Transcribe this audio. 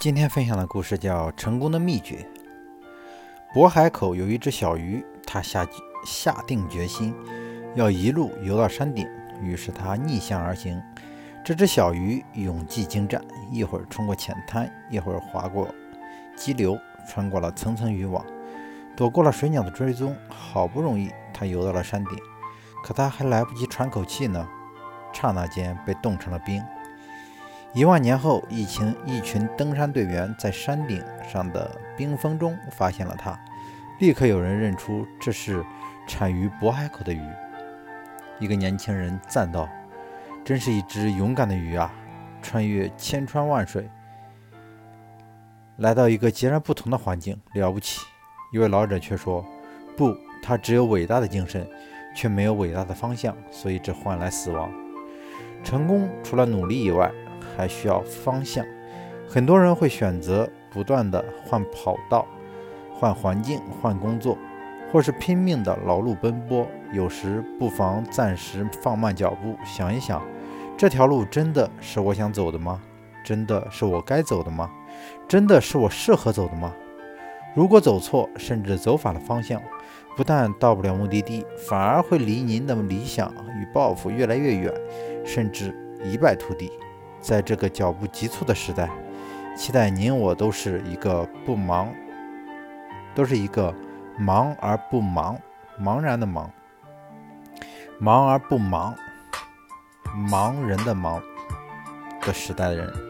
今天分享的故事叫《成功的秘诀》。渤海口有一只小鱼，它下下定决心要一路游到山顶，于是它逆向而行。这只小鱼勇技精湛，一会儿冲过浅滩，一会儿划过激流，穿过了层层渔网，躲过了水鸟的追踪。好不容易，它游到了山顶，可它还来不及喘口气呢，刹那间被冻成了冰。一万年后，一群一群登山队员在山顶上的冰峰中发现了它，立刻有人认出这是产于渤海口的鱼。一个年轻人赞道：“真是一只勇敢的鱼啊！穿越千川万水，来到一个截然不同的环境，了不起。”一位老者却说：“不，它只有伟大的精神，却没有伟大的方向，所以只换来死亡。成功除了努力以外。”还需要方向，很多人会选择不断的换跑道、换环境、换工作，或是拼命的劳碌奔波。有时不妨暂时放慢脚步，想一想，这条路真的是我想走的吗？真的是我该走的吗？真的是我适合走的吗？如果走错，甚至走反了方向，不但到不了目的地，反而会离您的理想与抱负越来越远，甚至一败涂地。在这个脚步急促的时代，期待您我都是一个不忙，都是一个忙而不忙，茫然的忙，忙而不忙，忙人的忙的时代的人。